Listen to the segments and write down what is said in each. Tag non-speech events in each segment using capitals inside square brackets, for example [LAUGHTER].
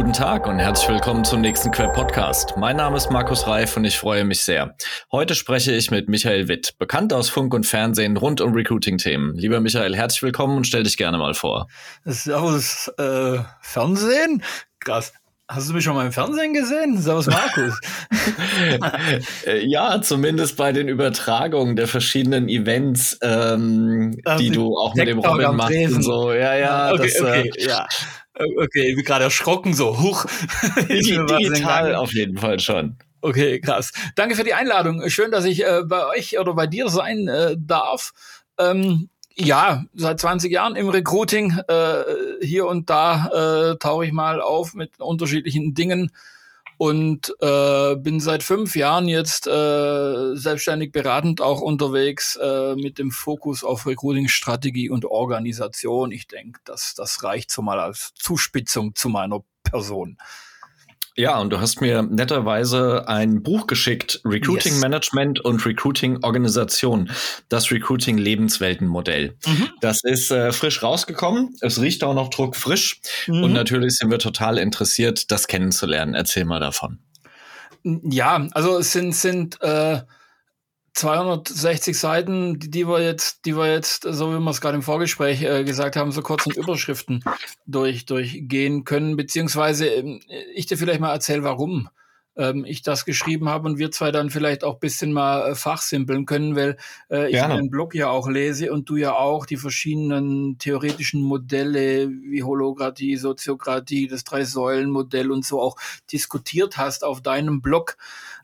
Guten Tag und herzlich willkommen zum nächsten Quer Podcast. Mein Name ist Markus Reif und ich freue mich sehr. Heute spreche ich mit Michael Witt, bekannt aus Funk und Fernsehen rund um Recruiting-Themen. Lieber Michael, herzlich willkommen und stell dich gerne mal vor. Servus, äh, Fernsehen? Krass. Hast du mich schon mal im Fernsehen gesehen? Servus Markus. [LAUGHS] Äh, ja, zumindest bei den Übertragungen der verschiedenen Events, ähm, also die du auch mit dem Robin machst und so. Ja, ja, okay, das, okay, äh, ja. Okay, ich bin gerade erschrocken, so huch. [LAUGHS] Digital auf jeden Fall schon. Okay, krass. Danke für die Einladung. Schön, dass ich äh, bei euch oder bei dir sein äh, darf. Ähm, ja, seit 20 Jahren im Recruiting. Äh, hier und da äh, tauche ich mal auf mit unterschiedlichen Dingen und äh, bin seit fünf Jahren jetzt äh, selbstständig beratend auch unterwegs äh, mit dem Fokus auf Recruiting-Strategie und Organisation. Ich denke, das, das reicht so mal als Zuspitzung zu meiner Person. Ja, und du hast mir netterweise ein Buch geschickt, Recruiting yes. Management und Recruiting Organisation, das Recruiting Lebensweltenmodell. Mhm. Das ist äh, frisch rausgekommen. Es riecht auch noch druckfrisch. Mhm. Und natürlich sind wir total interessiert, das kennenzulernen. Erzähl mal davon. Ja, also es sind, sind äh 260 Seiten, die, die wir jetzt, die wir jetzt, so wie wir es gerade im Vorgespräch äh, gesagt haben, so kurz in Überschriften durch, durchgehen können, beziehungsweise äh, ich dir vielleicht mal erzähle, warum ähm, ich das geschrieben habe und wir zwei dann vielleicht auch bisschen mal äh, fachsimpeln können, weil äh, ich Gerne. den Blog ja auch lese und du ja auch die verschiedenen theoretischen Modelle wie Holokratie, Soziokratie, das Drei-Säulen-Modell und so auch diskutiert hast auf deinem Blog.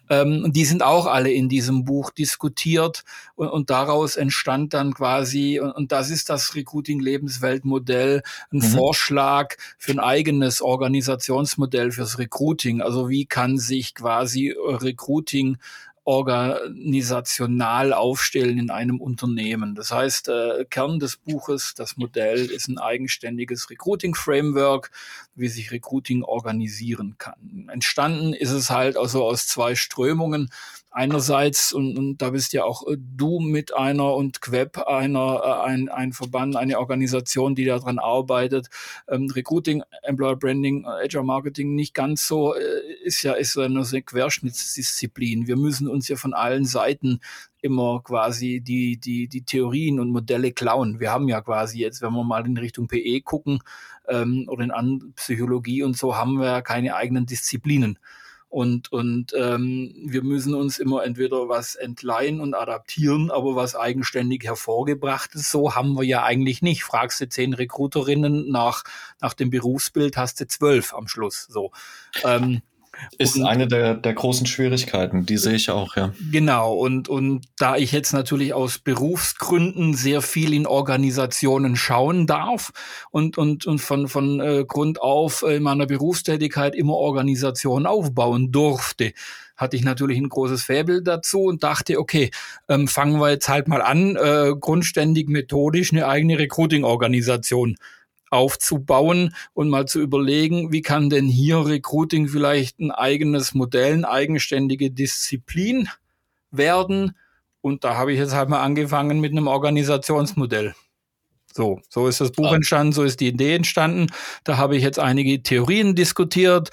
Ähm, die sind auch alle in diesem Buch diskutiert und, und daraus entstand dann quasi, und, und das ist das Recruiting-Lebensweltmodell, ein mhm. Vorschlag für ein eigenes Organisationsmodell fürs Recruiting. Also wie kann sich quasi Recruiting organisational aufstellen in einem Unternehmen. Das heißt, äh, Kern des Buches, das Modell ist ein eigenständiges Recruiting-Framework, wie sich Recruiting organisieren kann. Entstanden ist es halt also aus zwei Strömungen einerseits, und, und da bist ja auch äh, du mit einer und Queb einer, äh, ein, ein Verband, eine Organisation, die daran arbeitet. Ähm, Recruiting, Employer Branding, äh, Agile Marketing nicht ganz so, ist ja ist eine, eine Querschnittsdisziplin. Wir müssen uns ja von allen Seiten immer quasi die, die, die Theorien und Modelle klauen. Wir haben ja quasi jetzt, wenn wir mal in Richtung PE gucken ähm, oder in Psychologie und so, haben wir ja keine eigenen Disziplinen. Und, und ähm, wir müssen uns immer entweder was entleihen und adaptieren, aber was eigenständig hervorgebracht ist, so haben wir ja eigentlich nicht. Fragst du zehn Rekruterinnen nach, nach dem Berufsbild, hast du zwölf am Schluss. So. Ähm, ist und, eine der, der großen Schwierigkeiten, die sehe ich auch, ja. Genau, und, und da ich jetzt natürlich aus Berufsgründen sehr viel in Organisationen schauen darf und, und, und von, von äh, Grund auf in meiner Berufstätigkeit immer Organisationen aufbauen durfte, hatte ich natürlich ein großes Faible dazu und dachte, okay, ähm, fangen wir jetzt halt mal an, äh, grundständig methodisch eine eigene Recruiting-Organisation aufzubauen und mal zu überlegen, wie kann denn hier Recruiting vielleicht ein eigenes Modell, eine eigenständige Disziplin werden. Und da habe ich jetzt halt mal angefangen mit einem Organisationsmodell. So, so ist das Buch ah. entstanden, so ist die Idee entstanden. Da habe ich jetzt einige Theorien diskutiert,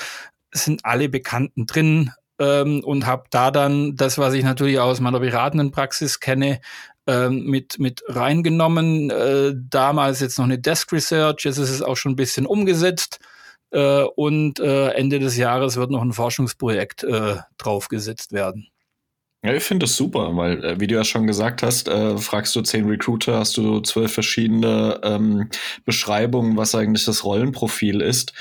es sind alle Bekannten drin ähm, und habe da dann das, was ich natürlich aus meiner beratenden Praxis kenne, ähm, mit, mit reingenommen. Äh, damals jetzt noch eine Desk Research, jetzt ist es auch schon ein bisschen umgesetzt. Äh, und äh, Ende des Jahres wird noch ein Forschungsprojekt äh, draufgesetzt werden. Ja, ich finde das super, weil, äh, wie du ja schon gesagt hast, äh, fragst du zehn Recruiter, hast du zwölf verschiedene ähm, Beschreibungen, was eigentlich das Rollenprofil ist.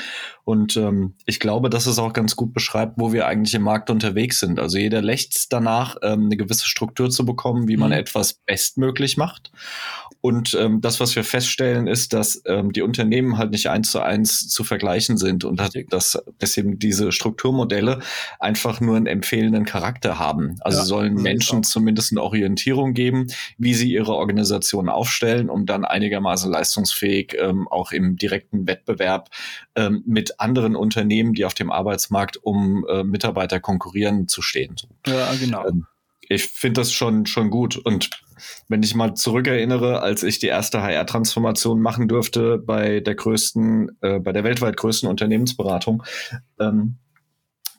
Und ähm, ich glaube, dass es auch ganz gut beschreibt, wo wir eigentlich im Markt unterwegs sind. Also jeder lächzt danach, ähm, eine gewisse Struktur zu bekommen, wie man mhm. etwas bestmöglich macht. Und ähm, das, was wir feststellen, ist, dass ähm, die Unternehmen halt nicht eins zu eins zu vergleichen sind und dass, dass eben diese Strukturmodelle einfach nur einen empfehlenden Charakter haben. Also ja, sollen Menschen zumindest eine Orientierung geben, wie sie ihre Organisation aufstellen, um dann einigermaßen leistungsfähig ähm, auch im direkten Wettbewerb ähm, mit anderen Unternehmen, die auf dem Arbeitsmarkt um äh, Mitarbeiter konkurrieren, zu stehen. Ja, genau. Ähm, ich finde das schon, schon gut. Und wenn ich mal zurückerinnere, als ich die erste HR-Transformation machen durfte bei der größten, äh, bei der weltweit größten Unternehmensberatung, ähm,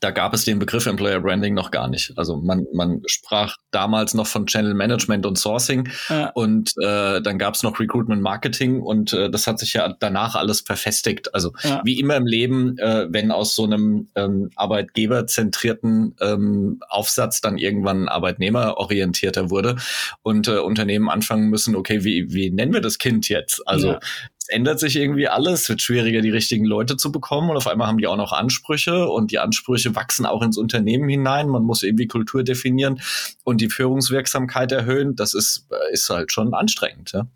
da gab es den Begriff Employer Branding noch gar nicht. Also man, man sprach damals noch von Channel Management und Sourcing ja. und äh, dann gab es noch Recruitment Marketing und äh, das hat sich ja danach alles verfestigt. Also ja. wie immer im Leben, äh, wenn aus so einem ähm, arbeitgeberzentrierten ähm, Aufsatz dann irgendwann arbeitnehmerorientierter wurde und äh, Unternehmen anfangen müssen, okay, wie, wie nennen wir das Kind jetzt? Also ja es ändert sich irgendwie alles, es wird schwieriger, die richtigen Leute zu bekommen und auf einmal haben die auch noch Ansprüche und die Ansprüche wachsen auch ins Unternehmen hinein. Man muss irgendwie Kultur definieren und die Führungswirksamkeit erhöhen. Das ist, ist halt schon anstrengend. Ja.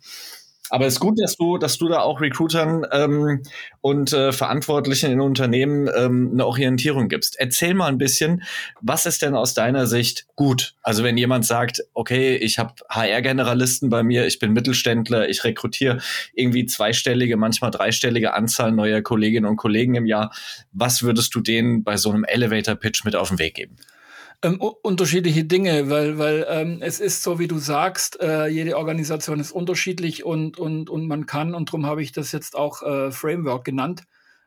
Aber es ist gut, dass du, dass du da auch Recruitern ähm, und äh, Verantwortlichen in Unternehmen ähm, eine Orientierung gibst. Erzähl mal ein bisschen, was ist denn aus deiner Sicht gut? Also wenn jemand sagt, okay, ich habe HR-Generalisten bei mir, ich bin Mittelständler, ich rekrutiere irgendwie zweistellige, manchmal dreistellige Anzahl neuer Kolleginnen und Kollegen im Jahr, was würdest du denen bei so einem Elevator-Pitch mit auf den Weg geben? Ähm, unterschiedliche Dinge, weil, weil ähm, es ist so, wie du sagst, äh, jede Organisation ist unterschiedlich und, und, und man kann, und darum habe ich das jetzt auch äh, Framework genannt,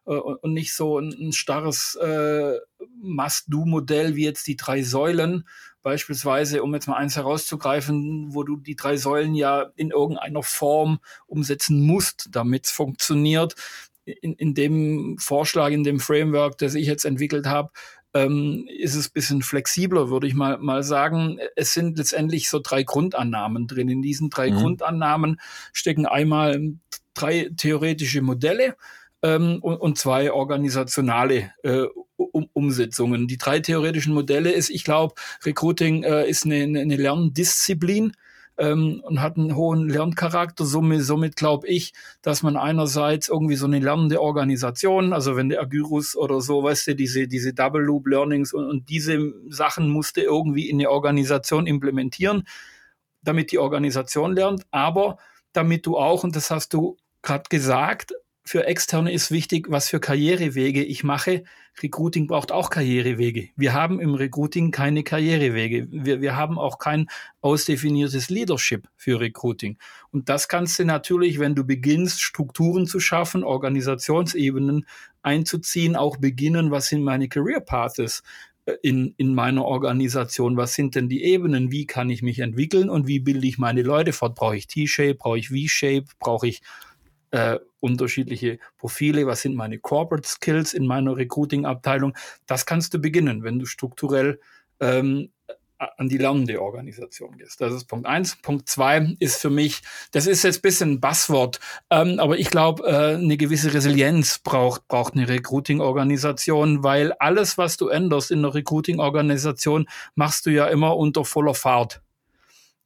äh, und nicht so ein, ein starres äh, Must-Do-Modell wie jetzt die drei Säulen. Beispielsweise, um jetzt mal eins herauszugreifen, wo du die drei Säulen ja in irgendeiner Form umsetzen musst, damit es funktioniert. In, in dem Vorschlag, in dem Framework, das ich jetzt entwickelt habe, ähm, ist es bisschen flexibler, würde ich mal, mal sagen. Es sind letztendlich so drei Grundannahmen drin. In diesen drei mhm. Grundannahmen stecken einmal drei theoretische Modelle ähm, und, und, zwei organisationale äh, um, Umsetzungen. Die drei theoretischen Modelle ist, ich glaube, Recruiting äh, ist eine, eine Lerndisziplin ähm, und hat einen hohen Lerncharakter. Somit, somit glaube ich, dass man einerseits irgendwie so eine lernende Organisation, also wenn der Agyrus oder so, weißt du, diese, diese Double Loop Learnings und, und diese Sachen musste irgendwie in eine Organisation implementieren, damit die Organisation lernt, aber damit du auch, und das hast du gerade gesagt, für Externe ist wichtig, was für Karrierewege ich mache. Recruiting braucht auch Karrierewege. Wir haben im Recruiting keine Karrierewege. Wir, wir haben auch kein ausdefiniertes Leadership für Recruiting. Und das kannst du natürlich, wenn du beginnst, Strukturen zu schaffen, Organisationsebenen einzuziehen, auch beginnen, was sind meine Career Paths äh, in, in meiner Organisation? Was sind denn die Ebenen? Wie kann ich mich entwickeln und wie bilde ich meine Leute fort? Brauche ich T-Shape? Brauche ich V-Shape? Brauche ich äh, unterschiedliche Profile, was sind meine Corporate Skills in meiner Recruiting-Abteilung. Das kannst du beginnen, wenn du strukturell ähm, an die lernende Organisation gehst. Das ist Punkt eins. Punkt zwei ist für mich, das ist jetzt bisschen ein Buzzword, ähm, aber ich glaube, äh, eine gewisse Resilienz braucht, braucht eine Recruiting-Organisation, weil alles, was du änderst in einer Recruiting-Organisation, machst du ja immer unter voller Fahrt.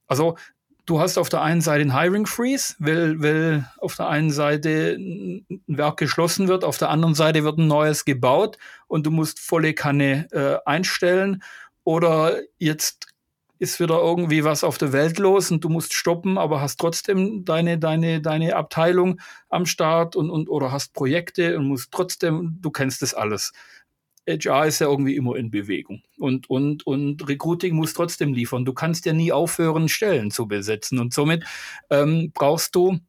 Also du hast auf der einen Seite einen Hiring Freeze, weil, weil auf der einen Seite ein Werk geschlossen wird, auf der anderen Seite wird ein neues gebaut und du musst volle Kanne äh, einstellen oder jetzt ist wieder irgendwie was auf der Welt los und du musst stoppen, aber hast trotzdem deine, deine, deine Abteilung am Start und, und oder hast Projekte und musst trotzdem, du kennst das alles. HR ist ja irgendwie immer in Bewegung. Und, und, und Recruiting muss trotzdem liefern. Du kannst ja nie aufhören, Stellen zu besetzen. Und somit ähm, brauchst du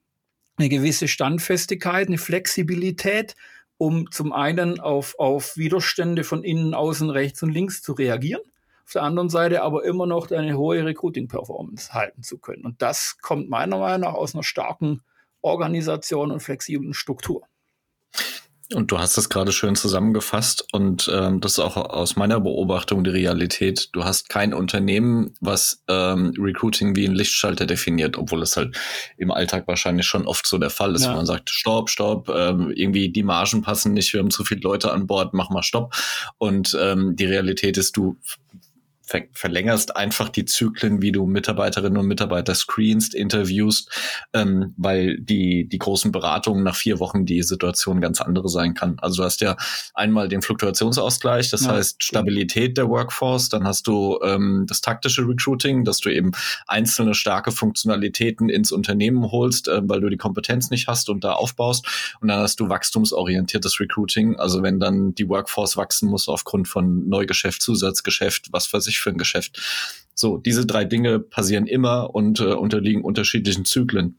eine gewisse Standfestigkeit, eine Flexibilität, um zum einen auf, auf Widerstände von innen, außen, rechts und links zu reagieren. Auf der anderen Seite aber immer noch eine hohe Recruiting-Performance halten zu können. Und das kommt meiner Meinung nach aus einer starken Organisation und flexiblen Struktur. Und du hast das gerade schön zusammengefasst und ähm, das ist auch aus meiner Beobachtung die Realität. Du hast kein Unternehmen, was ähm, Recruiting wie ein Lichtschalter definiert, obwohl es halt im Alltag wahrscheinlich schon oft so der Fall ist, ja. wenn man sagt, stopp, stopp, ähm, irgendwie die Margen passen nicht, wir haben zu viele Leute an Bord, mach mal stopp. Und ähm, die Realität ist, du ver verlängerst einfach die Zyklen, wie du Mitarbeiterinnen und Mitarbeiter screenst, interviewst, ähm, weil die, die großen Beratungen nach vier Wochen die Situation ganz andere sein kann. Also du hast ja einmal den Fluktuationsausgleich, das ja. heißt Stabilität der Workforce, dann hast du ähm, das taktische Recruiting, dass du eben einzelne starke Funktionalitäten ins Unternehmen holst, äh, weil du die Kompetenz nicht hast und da aufbaust. Und dann hast du wachstumsorientiertes Recruiting, also wenn dann die Workforce wachsen muss aufgrund von Neugeschäft, Zusatzgeschäft, was für sich für ein Geschäft. So, diese drei Dinge passieren immer und äh, unterliegen unterschiedlichen Zyklen.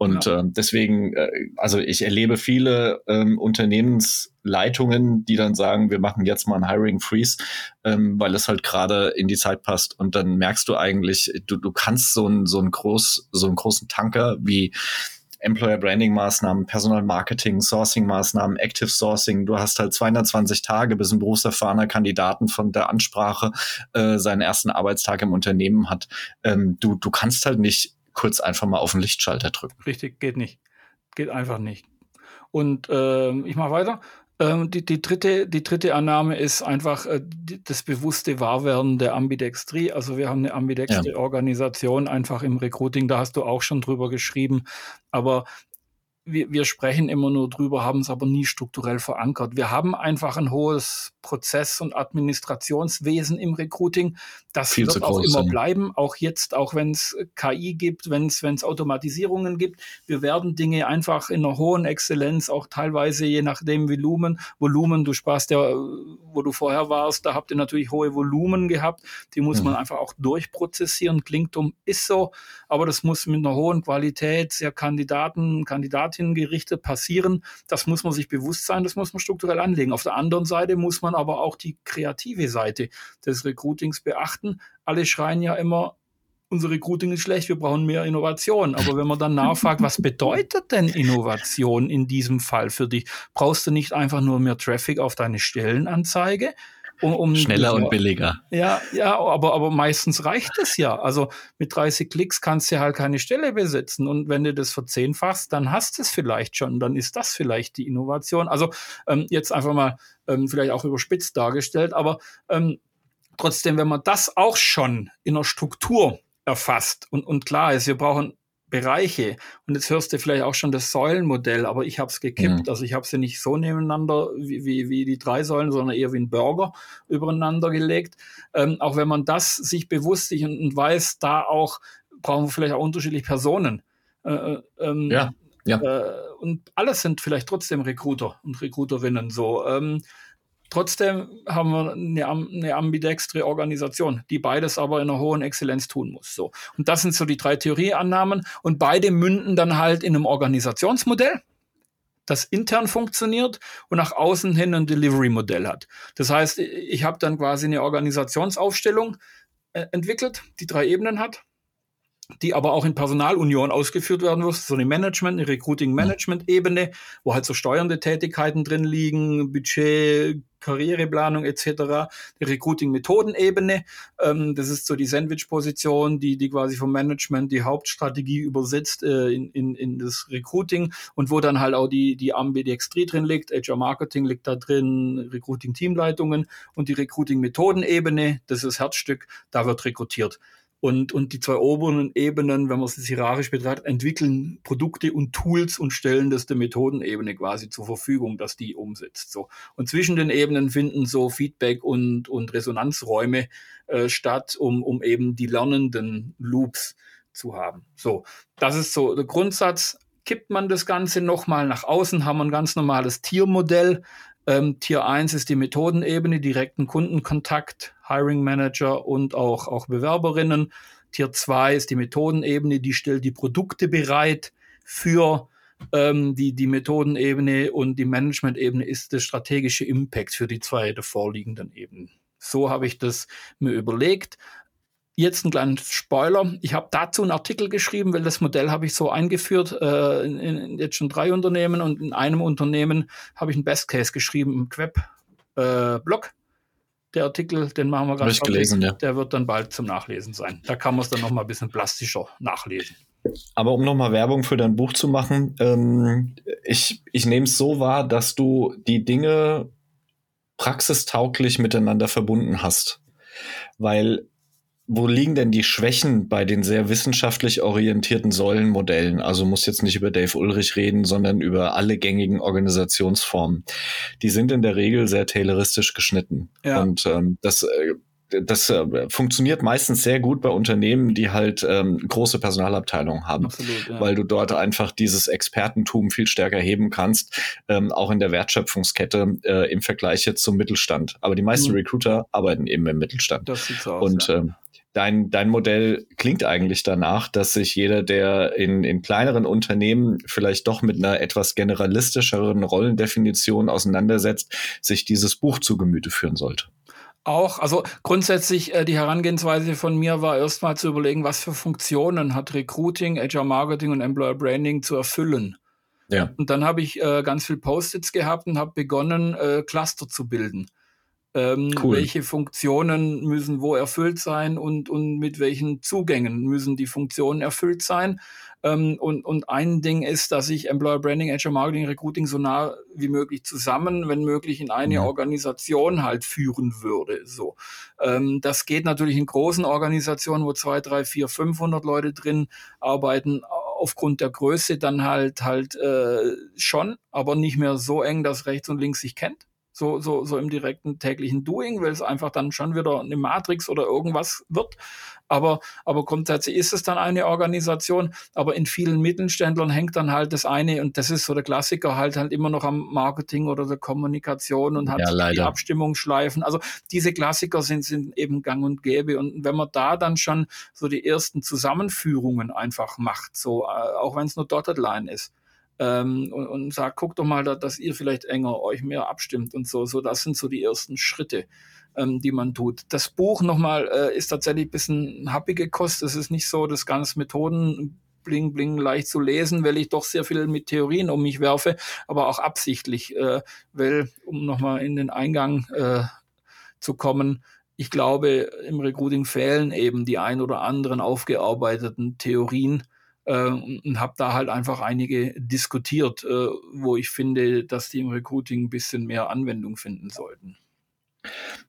Und ja. äh, deswegen, äh, also ich erlebe viele ähm, Unternehmensleitungen, die dann sagen, wir machen jetzt mal einen Hiring Freeze, ähm, weil es halt gerade in die Zeit passt. Und dann merkst du eigentlich, du, du kannst so einen so einen groß, so einen großen Tanker wie Employer Branding Maßnahmen, Personal Marketing, Sourcing Maßnahmen, Active Sourcing. Du hast halt 220 Tage, bis ein berufserfahrener Kandidaten von der Ansprache äh, seinen ersten Arbeitstag im Unternehmen hat. Ähm, du, du kannst halt nicht kurz einfach mal auf den Lichtschalter drücken. Richtig, geht nicht. Geht einfach nicht. Und äh, ich mache weiter. Ähm, die, die, dritte, die dritte Annahme ist einfach äh, die, das bewusste Wahrwerden der Ambidextrie. Also wir haben eine ambidextre ja. Organisation einfach im Recruiting, da hast du auch schon drüber geschrieben. Aber wir, wir sprechen immer nur drüber, haben es aber nie strukturell verankert. Wir haben einfach ein hohes Prozess- und Administrationswesen im Recruiting. Das Viel wird auch immer bleiben, auch jetzt, auch wenn es KI gibt, wenn es Automatisierungen gibt. Wir werden Dinge einfach in einer hohen Exzellenz, auch teilweise je nachdem Volumen, Volumen, du sparst ja, wo du vorher warst, da habt ihr natürlich hohe Volumen gehabt. Die muss mhm. man einfach auch durchprozessieren. Klingt um, ist so, aber das muss mit einer hohen Qualität, sehr Kandidaten, Kandidatinnen gerichtet passieren. Das muss man sich bewusst sein, das muss man strukturell anlegen. Auf der anderen Seite muss man aber auch die kreative Seite des Recruitings beachten. Alle schreien ja immer, unser Recruiting ist schlecht, wir brauchen mehr Innovation. Aber wenn man dann nachfragt, was bedeutet denn Innovation in diesem Fall für dich? Brauchst du nicht einfach nur mehr Traffic auf deine Stellenanzeige? Um, um Schneller und billiger. Ja, ja, aber, aber meistens reicht es ja. Also mit 30 Klicks kannst du halt keine Stelle besetzen. Und wenn du das verzehnfachst, dann hast du es vielleicht schon. Dann ist das vielleicht die Innovation. Also ähm, jetzt einfach mal ähm, vielleicht auch überspitzt dargestellt, aber ähm, trotzdem, wenn man das auch schon in der Struktur erfasst und, und klar ist, wir brauchen Bereiche. Und jetzt hörst du vielleicht auch schon das Säulenmodell, aber ich habe es gekippt. Mhm. Also ich habe sie nicht so nebeneinander wie, wie, wie die drei Säulen, sondern eher wie ein Burger übereinander gelegt. Ähm, auch wenn man das sich bewusst und, und, weiß, da auch brauchen wir vielleicht auch unterschiedliche Personen. Äh, äh ähm, ja. Ja. Äh, und alles sind vielleicht trotzdem Recruiter und Recruiterinnen so. Ähm, Trotzdem haben wir eine, eine ambidextre Organisation, die beides aber in einer hohen Exzellenz tun muss. So. Und das sind so die drei Theorieannahmen. Und beide münden dann halt in einem Organisationsmodell, das intern funktioniert und nach außen hin ein Delivery-Modell hat. Das heißt, ich habe dann quasi eine Organisationsaufstellung äh, entwickelt, die drei Ebenen hat die aber auch in Personalunion ausgeführt werden muss, so eine Management, eine Recruiting-Management-Ebene, wo halt so steuernde Tätigkeiten drin liegen, Budget, Karriereplanung etc., die Recruiting-Methodenebene, ähm, das ist so die Sandwich-Position, die, die quasi vom Management die Hauptstrategie übersetzt äh, in, in, in das Recruiting und wo dann halt auch die, die Ambidextrie drin liegt, HR-Marketing liegt da drin, Recruiting-Teamleitungen und die Recruiting-Methodenebene, das ist das Herzstück, da wird rekrutiert. Und, und die zwei oberen Ebenen, wenn man es hierarchisch betrachtet, entwickeln Produkte und Tools und stellen das der Methodenebene quasi zur Verfügung, dass die umsetzt. So. Und zwischen den Ebenen finden so Feedback und, und Resonanzräume äh, statt, um, um eben die lernenden Loops zu haben. So, das ist so der Grundsatz. Kippt man das Ganze nochmal nach außen, haben wir ein ganz normales Tiermodell. Ähm, Tier 1 ist die Methodenebene, direkten Kundenkontakt, Hiring Manager und auch, auch Bewerberinnen. Tier 2 ist die Methodenebene, die stellt die Produkte bereit für ähm, die, die Methodenebene und die Managementebene ist der strategische Impact für die zwei der vorliegenden Ebenen. So habe ich das mir überlegt. Jetzt ein kleiner Spoiler. Ich habe dazu einen Artikel geschrieben, weil das Modell habe ich so eingeführt, äh, in, in jetzt schon drei Unternehmen und in einem Unternehmen habe ich einen Best Case geschrieben im Queb-Blog. Äh, der Artikel, den machen wir gerade gelesen, ja. Der wird dann bald zum Nachlesen sein. Da kann man es dann noch mal ein bisschen plastischer nachlesen. Aber um nochmal Werbung für dein Buch zu machen, ähm, ich, ich nehme es so wahr, dass du die Dinge praxistauglich miteinander verbunden hast. Weil wo liegen denn die Schwächen bei den sehr wissenschaftlich orientierten Säulenmodellen? Also muss jetzt nicht über Dave Ulrich reden, sondern über alle gängigen Organisationsformen. Die sind in der Regel sehr tayloristisch geschnitten. Ja. Und ähm, das äh, das äh, funktioniert meistens sehr gut bei Unternehmen, die halt ähm, große Personalabteilungen haben, Absolut, ja. weil du dort einfach dieses Expertentum viel stärker heben kannst, ähm, auch in der Wertschöpfungskette äh, im Vergleich jetzt zum Mittelstand. Aber die meisten mhm. Recruiter arbeiten eben im Mittelstand. Das sieht so aus. Und ja. ähm, dein, dein Modell klingt eigentlich danach, dass sich jeder, der in, in kleineren Unternehmen vielleicht doch mit einer etwas generalistischeren Rollendefinition auseinandersetzt, sich dieses Buch zu Gemüte führen sollte. Auch, also grundsätzlich äh, die Herangehensweise von mir war erstmal zu überlegen, was für Funktionen hat Recruiting, Agile Marketing und Employer Branding zu erfüllen. Ja. Und dann habe ich äh, ganz viel Post-its gehabt und habe begonnen, äh, Cluster zu bilden. Ähm, cool. Welche Funktionen müssen wo erfüllt sein und, und mit welchen Zugängen müssen die Funktionen erfüllt sein? Ähm, und, und ein Ding ist, dass ich Employer Branding, HR Marketing, Recruiting so nah wie möglich zusammen, wenn möglich, in eine ja. Organisation halt führen würde. So, ähm, das geht natürlich in großen Organisationen, wo zwei, drei, vier, 500 Leute drin arbeiten aufgrund der Größe dann halt halt äh, schon, aber nicht mehr so eng, dass rechts und links sich kennt so, so, so im direkten täglichen Doing, weil es einfach dann schon wieder eine Matrix oder irgendwas wird. Aber, aber grundsätzlich ist es dann eine Organisation. Aber in vielen Mittelständlern hängt dann halt das eine, und das ist so der Klassiker, halt halt immer noch am Marketing oder der Kommunikation und hat ja, die Abstimmungsschleifen. Also diese Klassiker sind, sind eben gang und gäbe. Und wenn man da dann schon so die ersten Zusammenführungen einfach macht, so, äh, auch wenn es nur Dotted Line ist, ähm, und, und sagt, guckt doch mal, dass ihr vielleicht enger euch mehr abstimmt und so. So, das sind so die ersten Schritte, ähm, die man tut. Das Buch nochmal äh, ist tatsächlich ein bisschen happige Kost. Es ist nicht so das ganze Methoden bling bling leicht zu lesen, weil ich doch sehr viel mit Theorien um mich werfe, aber auch absichtlich, äh, weil, um nochmal in den Eingang äh, zu kommen, ich glaube, im Recruiting fehlen eben die ein oder anderen aufgearbeiteten Theorien, äh, und habe da halt einfach einige diskutiert, äh, wo ich finde, dass die im Recruiting ein bisschen mehr Anwendung finden sollten.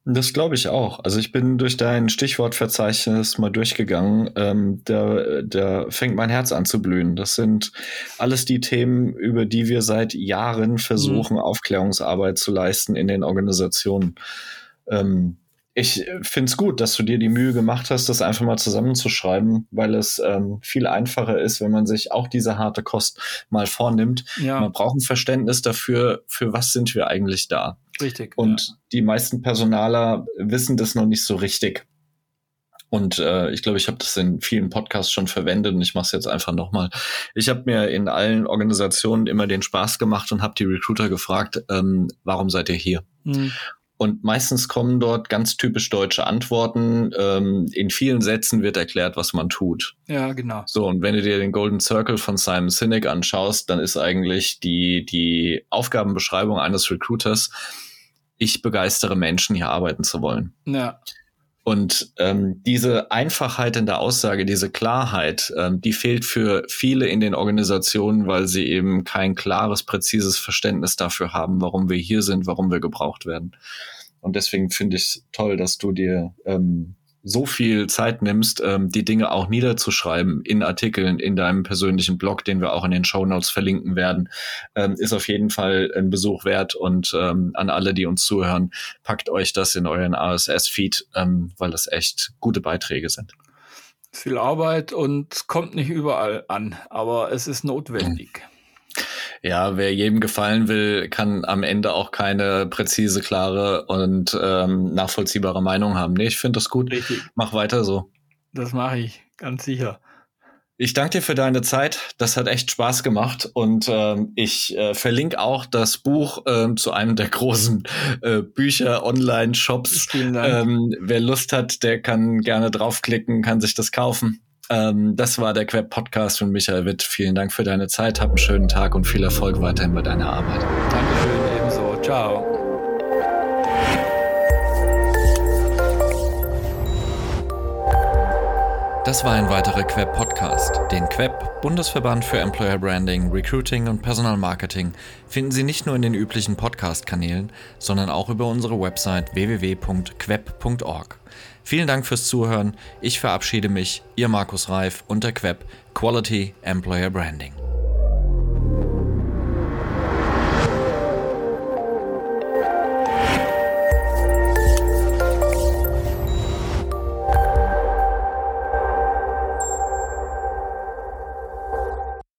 Das glaube ich auch. Also ich bin durch dein Stichwortverzeichnis mal durchgegangen. Ähm, da, da fängt mein Herz an zu blühen. Das sind alles die Themen, über die wir seit Jahren versuchen, mhm. Aufklärungsarbeit zu leisten in den Organisationen. Ähm, ich finde es gut, dass du dir die Mühe gemacht hast, das einfach mal zusammenzuschreiben, weil es ähm, viel einfacher ist, wenn man sich auch diese harte Kost mal vornimmt. Ja. Man braucht ein Verständnis dafür, für was sind wir eigentlich da. Richtig. Und ja. die meisten Personaler wissen das noch nicht so richtig. Und äh, ich glaube, ich habe das in vielen Podcasts schon verwendet und ich mache es jetzt einfach nochmal. Ich habe mir in allen Organisationen immer den Spaß gemacht und habe die Recruiter gefragt, ähm, warum seid ihr hier? Mhm. Und meistens kommen dort ganz typisch deutsche Antworten. Ähm, in vielen Sätzen wird erklärt, was man tut. Ja, genau. So, und wenn du dir den Golden Circle von Simon Sinek anschaust, dann ist eigentlich die, die Aufgabenbeschreibung eines Recruiters, ich begeistere Menschen, hier arbeiten zu wollen. Ja. Und ähm, diese Einfachheit in der Aussage, diese Klarheit, ähm, die fehlt für viele in den Organisationen, weil sie eben kein klares, präzises Verständnis dafür haben, warum wir hier sind, warum wir gebraucht werden. Und deswegen finde ich toll, dass du dir ähm, so viel Zeit nimmst, ähm, die Dinge auch niederzuschreiben in Artikeln in deinem persönlichen Blog, den wir auch in den Show Notes verlinken werden, ähm, ist auf jeden Fall ein Besuch wert. Und ähm, an alle, die uns zuhören, packt euch das in euren RSS-Feed, ähm, weil das echt gute Beiträge sind. Viel Arbeit und kommt nicht überall an, aber es ist notwendig. Ja, wer jedem gefallen will, kann am Ende auch keine präzise, klare und ähm, nachvollziehbare Meinung haben. Nee, ich finde das gut. Richtig. Mach weiter so. Das mache ich, ganz sicher. Ich danke dir für deine Zeit. Das hat echt Spaß gemacht. Und ähm, ich äh, verlinke auch das Buch ähm, zu einem der [LAUGHS] großen äh, Bücher Online-Shops. Ähm, wer Lust hat, der kann gerne draufklicken, kann sich das kaufen. Ähm, das war der Queb Podcast von Michael Witt. Vielen Dank für deine Zeit. Hab einen schönen Tag und viel Erfolg weiterhin bei deiner Arbeit. Dankeschön, ebenso. Ciao. Das war ein weiterer Queb Podcast. Den Queb, Bundesverband für Employer Branding, Recruiting und Personal Marketing, finden Sie nicht nur in den üblichen Podcast-Kanälen, sondern auch über unsere Website www.queb.org. Vielen Dank fürs Zuhören. Ich verabschiede mich, Ihr Markus Reif und der Queb Quality Employer Branding.